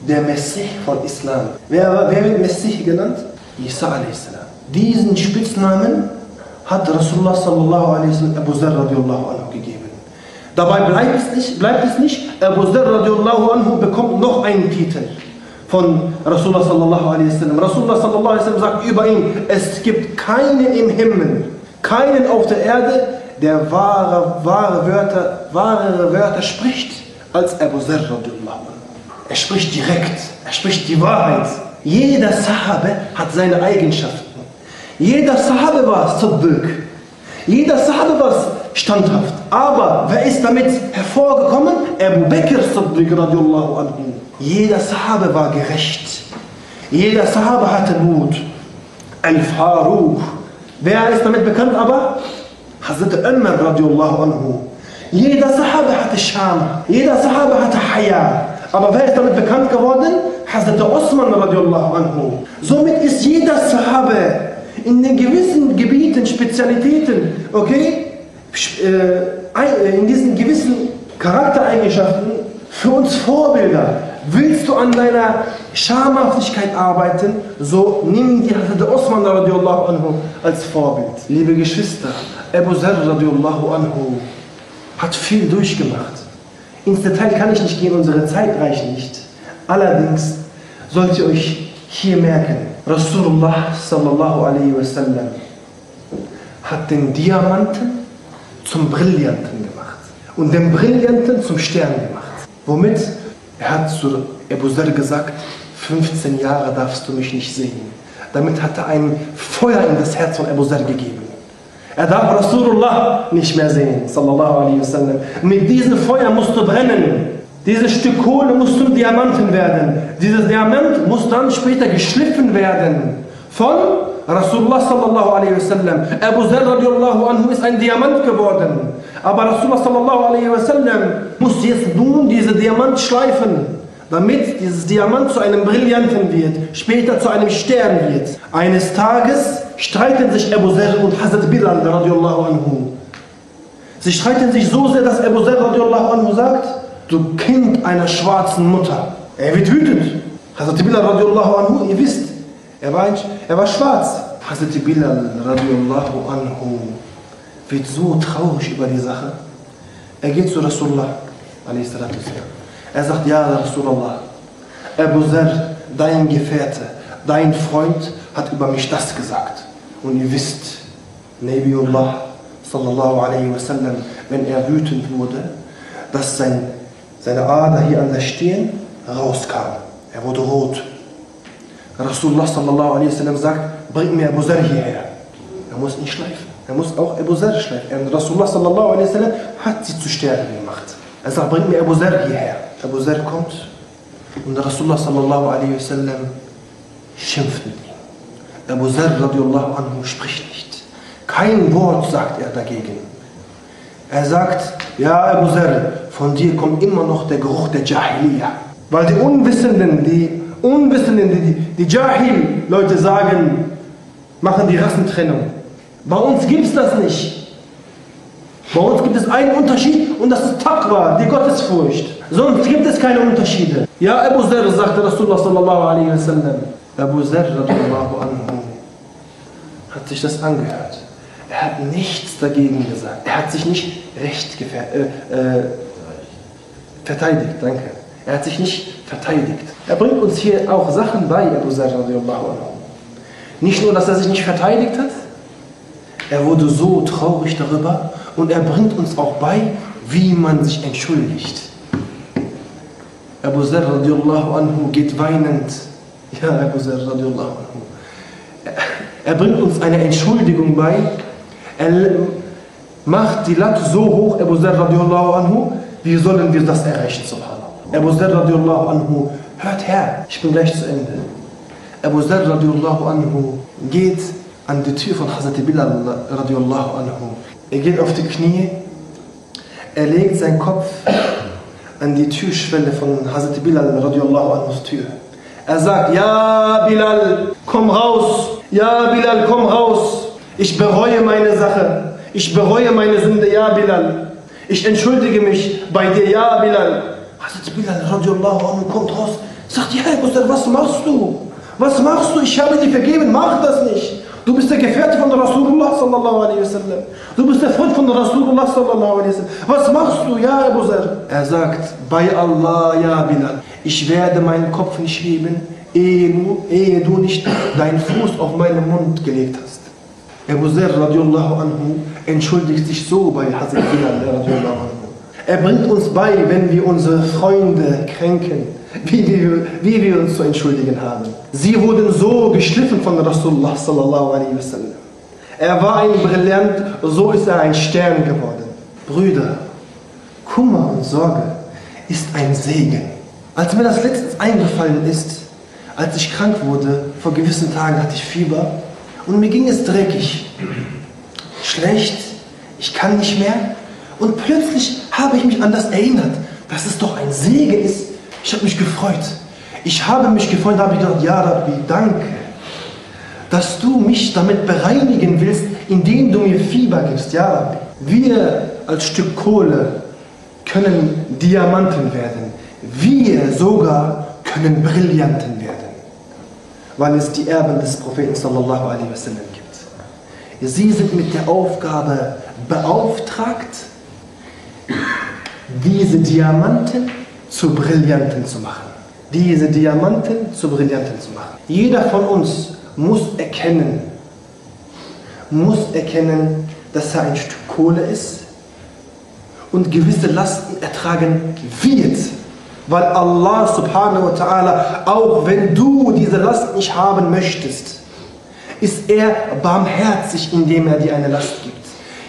der Messias von Islam. Wer, wer wird Messias genannt? Isa a.s. Diesen Spitznamen hat Rasulullah sallallahu alaihi wasallam Abu Zar radiallahu anhu gegeben. Dabei bleibt es nicht, bleibt es nicht. Abu Zar radiallahu anhu bekommt noch einen Titel von Rasulullah sallallahu alaihi wasallam. Rasulullah sallallahu alaihi wasallam sagt über ihn, es gibt keinen im Himmel, keinen auf der Erde, der wahre, wahre, Wörter, wahre Wörter spricht als Abu Zar. Er spricht direkt, er spricht die Wahrheit. Jeder Sahabe hat seine Eigenschaften. Jeder Sahabe war Siddiq. Jeder Sahabe war standhaft. Aber wer ist damit hervorgekommen? Abu Bakr Siddiq radiallahu anhu. Jeder Sahabe war gerecht. Jeder Sahabe hatte Mut. Al-Faruq. Wer ist damit bekannt aber? Hazrat Umar radiallahu anhu. Jeder Sahabe hatte Scham. Jeder Sahabe hatte Haya. Aber wer ist damit bekannt geworden? Hazrat Osman radiallahu anhu. Somit ist jeder Sahabe in den gewissen Gebieten, Spezialitäten, okay, in diesen gewissen Charaktereigenschaften für uns Vorbilder. Willst du an deiner Schamhaftigkeit arbeiten, so nimm dir Hazrat Osman anhu als Vorbild. Liebe Geschwister, Abu Zar radiallahu anhu hat viel durchgemacht. Ins Detail kann ich nicht gehen, unsere Zeit reicht nicht. Allerdings sollt ihr euch hier merken, Rasulullah sallallahu alaihi wasallam hat den Diamanten zum Brillanten gemacht und den Brillanten zum Stern gemacht. Womit? Er hat zu Abu Zar gesagt, 15 Jahre darfst du mich nicht sehen. Damit hat er ein Feuer in das Herz von Abu Zar gegeben. Er darf Rasulullah nicht mehr sehen. Mit diesem Feuer musst du brennen. Dieses Stück Kohle muss zum Diamanten werden. Dieses Diamant muss dann später geschliffen werden von Rasulullah sallallahu alaihi wasallam. Abu Zar radiallahu anhu ist ein Diamant geworden. Aber Rasulullah sallallahu alaihi wasallam muss jetzt nun diese Diamant schleifen, damit dieses Diamant zu einem Brillanten wird, später zu einem Stern wird. Eines Tages streiten sich Abu Zar und Hazrat Bilal radiallahu anhu. Sie streiten sich so sehr, dass Abu Zar radiallahu anhu sagt, du Kind einer schwarzen Mutter. Er wird wütend. Hazrat Bilal radiallahu anhu, ihr wisst, er war, ein, er war schwarz. Hazrat Bilal radiallahu anhu wird so traurig über die Sache. Er geht zu Rasulullah Er sagt, ja Rasulullah, Abu Zar, dein Gefährte, dein Freund hat über mich das gesagt. Und ihr wisst, Nabiullah sallallahu alaihi wasallam, wenn er wütend wurde, dass sein seine Ader hier an der Stirn rauskam. Er wurde rot. Rasulullah sallallahu alaihi wasallam sagt, bring mir Abu Zar hierher. Er muss ihn schleifen. Er muss auch Abu Zar schleifen. Rasulullah sallallahu alaihi wasallam hat sie zu sterben gemacht. Er sagt, bring mir Abu Zar hierher. Abu Zar kommt und Rasulullah sallallahu alaihi wasallam schimpft mit ihm. Abu Zar radiallahu anhu spricht nicht. Kein Wort sagt er dagegen. Er sagt, ja Abu Zar, von dir kommt immer noch der Geruch der Jahiliya. Weil die Unwissenden, die Unwissenden, die, die Jahil-Leute sagen, machen die Rassentrennung. Bei uns gibt es das nicht. Bei uns gibt es einen Unterschied und das ist Taqwa, die Gottesfurcht. Sonst gibt es keine Unterschiede. Ja, Abu Zar sagte Rasulullah sallallahu alaihi wasallam. Abu Zar radiallahu anhu hat sich das angehört. Er hat nichts dagegen gesagt. Er hat sich nicht recht äh, äh, verteidigt, danke. Er hat sich nicht verteidigt. Er bringt uns hier auch Sachen bei, Abu Zar radiallahu anhu. Nicht nur, dass er sich nicht verteidigt hat, er wurde so traurig darüber und er bringt uns auch bei, wie man sich entschuldigt. Abu Zar radiallahu anhu geht weinend. Ja, Abu Zar radiallahu anhu. Er bringt uns eine Entschuldigung bei. Er macht die Latte so hoch, Abu Zar radiallahu anhu, wie sollen wir das erreichen, subhanallah. Abu Zar radiallahu anhu, hört her, ich bin gleich zu Ende. Abu Zar radiallahu anhu geht an die Tür von Hazrat Bilal radiallahu anhu. Er geht auf die Knie, er legt seinen Kopf an die Türschwelle von Hazrat Bilal radiallahu anhus Tür. Er sagt, ja Bilal, komm raus, ja Bilal, komm raus. Ich bereue meine Sache, ich bereue meine Sünde, ja Bilal. Ich entschuldige mich bei dir, ja Bilal. Hazrat Bilal radiallahu anhu kommt raus, sagt, ja Bruder, was machst du? Was machst du? Ich habe dir vergeben, mach das nicht. Du bist der Gefährte von Rasulullah sallallahu alaihi wasallam. Du bist der Freund von Rasulullah sallallahu alaihi wasallam. Was machst du, ja Abu Zar? Er sagt, bei Allah, ja Bilal, ich werde meinen Kopf nicht heben, ehe du, ehe du nicht deinen Fuß auf meinen Mund gelegt hast. Abu Zar radiallahu anhu entschuldigt sich so bei Hazrat Bilal radiallahu anhu. Er bringt uns bei, wenn wir unsere Freunde kränken, wie wir, wie wir uns zu entschuldigen haben. Sie wurden so geschliffen von Rasulullah sallallahu alaihi wasallam. Er war ein Brillant, so ist er ein Stern geworden. Brüder, Kummer und Sorge ist ein Segen. Als mir das letztens eingefallen ist, als ich krank wurde, vor gewissen Tagen hatte ich Fieber und mir ging es dreckig, schlecht, ich kann nicht mehr und plötzlich habe ich mich an das erinnert, dass es doch ein Segen ist, ich habe mich gefreut. Ich habe mich gefreut, habe ich gedacht, ja Rabbi, danke, dass du mich damit bereinigen willst, indem du mir Fieber gibst, ja Rabbi. Wir als Stück Kohle können Diamanten werden. Wir sogar können Brillanten werden, weil es die Erben des Propheten sallallahu alaihi wasallam gibt. Sie sind mit der Aufgabe beauftragt, diese Diamanten zu Brillanten zu machen. Diese Diamanten zu Brillanten zu machen. Jeder von uns muss erkennen, muss erkennen, dass er ein Stück Kohle ist und gewisse Lasten ertragen wird. Weil Allah subhanahu wa ta'ala, auch wenn du diese Last nicht haben möchtest, ist er barmherzig, indem er dir eine Last gibt.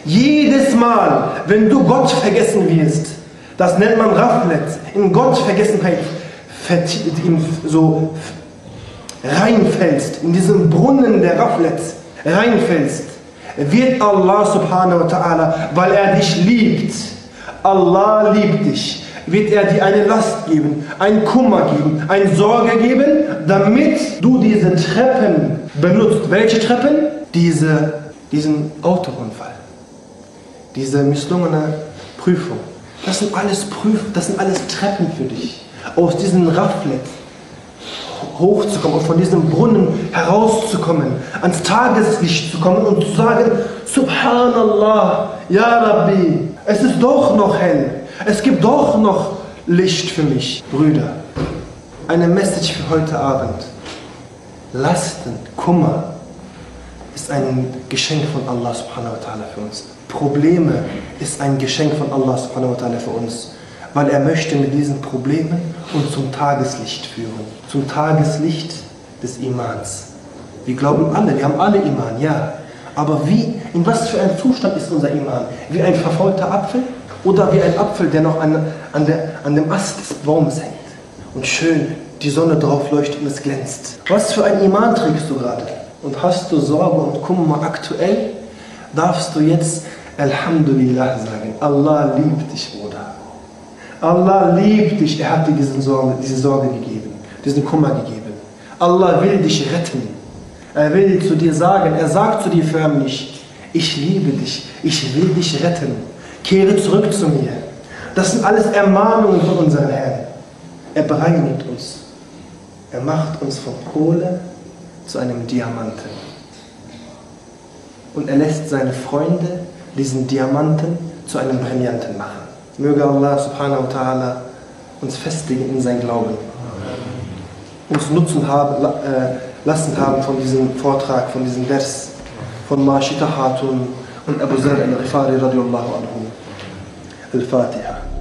Jedes Mal, wenn du Gott vergessen wirst, das nennt man Raflet, in Gottvergessenheit so reinfällst, in diesen Brunnen der Raflet reinfällst, wird Allah subhanahu wa ta'ala, weil er dich liebt, Allah liebt dich, wird er dir eine Last geben, ein Kummer geben, eine Sorge geben, damit du diese Treppen benutzt. Welche Treppen? Diese, diesen Autounfall, diese misslungene Prüfung. Das sind alles Prüf, das sind alles Treppen für dich. Aus diesem Raflet hochzukommen, von diesem Brunnen herauszukommen, ans Tageslicht zu kommen und zu sagen, Subhanallah, Ya Rabbi, es ist doch noch hell, es gibt doch noch Licht für mich. Brüder, eine Message für heute Abend. Lasten, Kummer ist ein Geschenk von Allah subhanahu wa ta'ala für uns. Probleme ist ein Geschenk von Allah subhanahu wa ta'ala für uns, weil er möchte mit diesen Problemen uns zum Tageslicht führen, zum Tageslicht des Imans. Wir glauben alle, wir haben alle Iman, ja, Aber wie, in was für einem Zustand ist unser Iman? Wie ein verfaulter Apfel oder wie ein Apfel, der noch an, an, der, an dem Ast des Baumes hängt und schön die Sonne drauf leuchtet und es glänzt? Was für ein Iman trägst du gerade? Und hast du Sorge und Kummer aktuell? Darfst du jetzt Alhamdulillah sagen. Allah liebt dich, Bruder. Allah liebt dich. Er hat dir diesen Sorge, diese Sorge gegeben, diesen Kummer gegeben. Allah will dich retten. Er will zu dir sagen, er sagt zu dir förmlich, ich liebe dich, ich will dich retten. Kehre zurück zu mir. Das sind alles Ermahnungen von unserem Herrn. Er bereinigt uns. Er macht uns von Kohle zu einem Diamanten. Und er lässt seine Freunde diesen Diamanten zu einem Brillanten machen. Möge Allah subhanahu wa ta'ala uns festigen in sein Glauben. Uns Nutzen haben, äh, lassen haben von diesem Vortrag, von diesem Vers von Mashita Hatun und Abu Zar al-Ghifari radiallahu anhu. Al-Fatiha.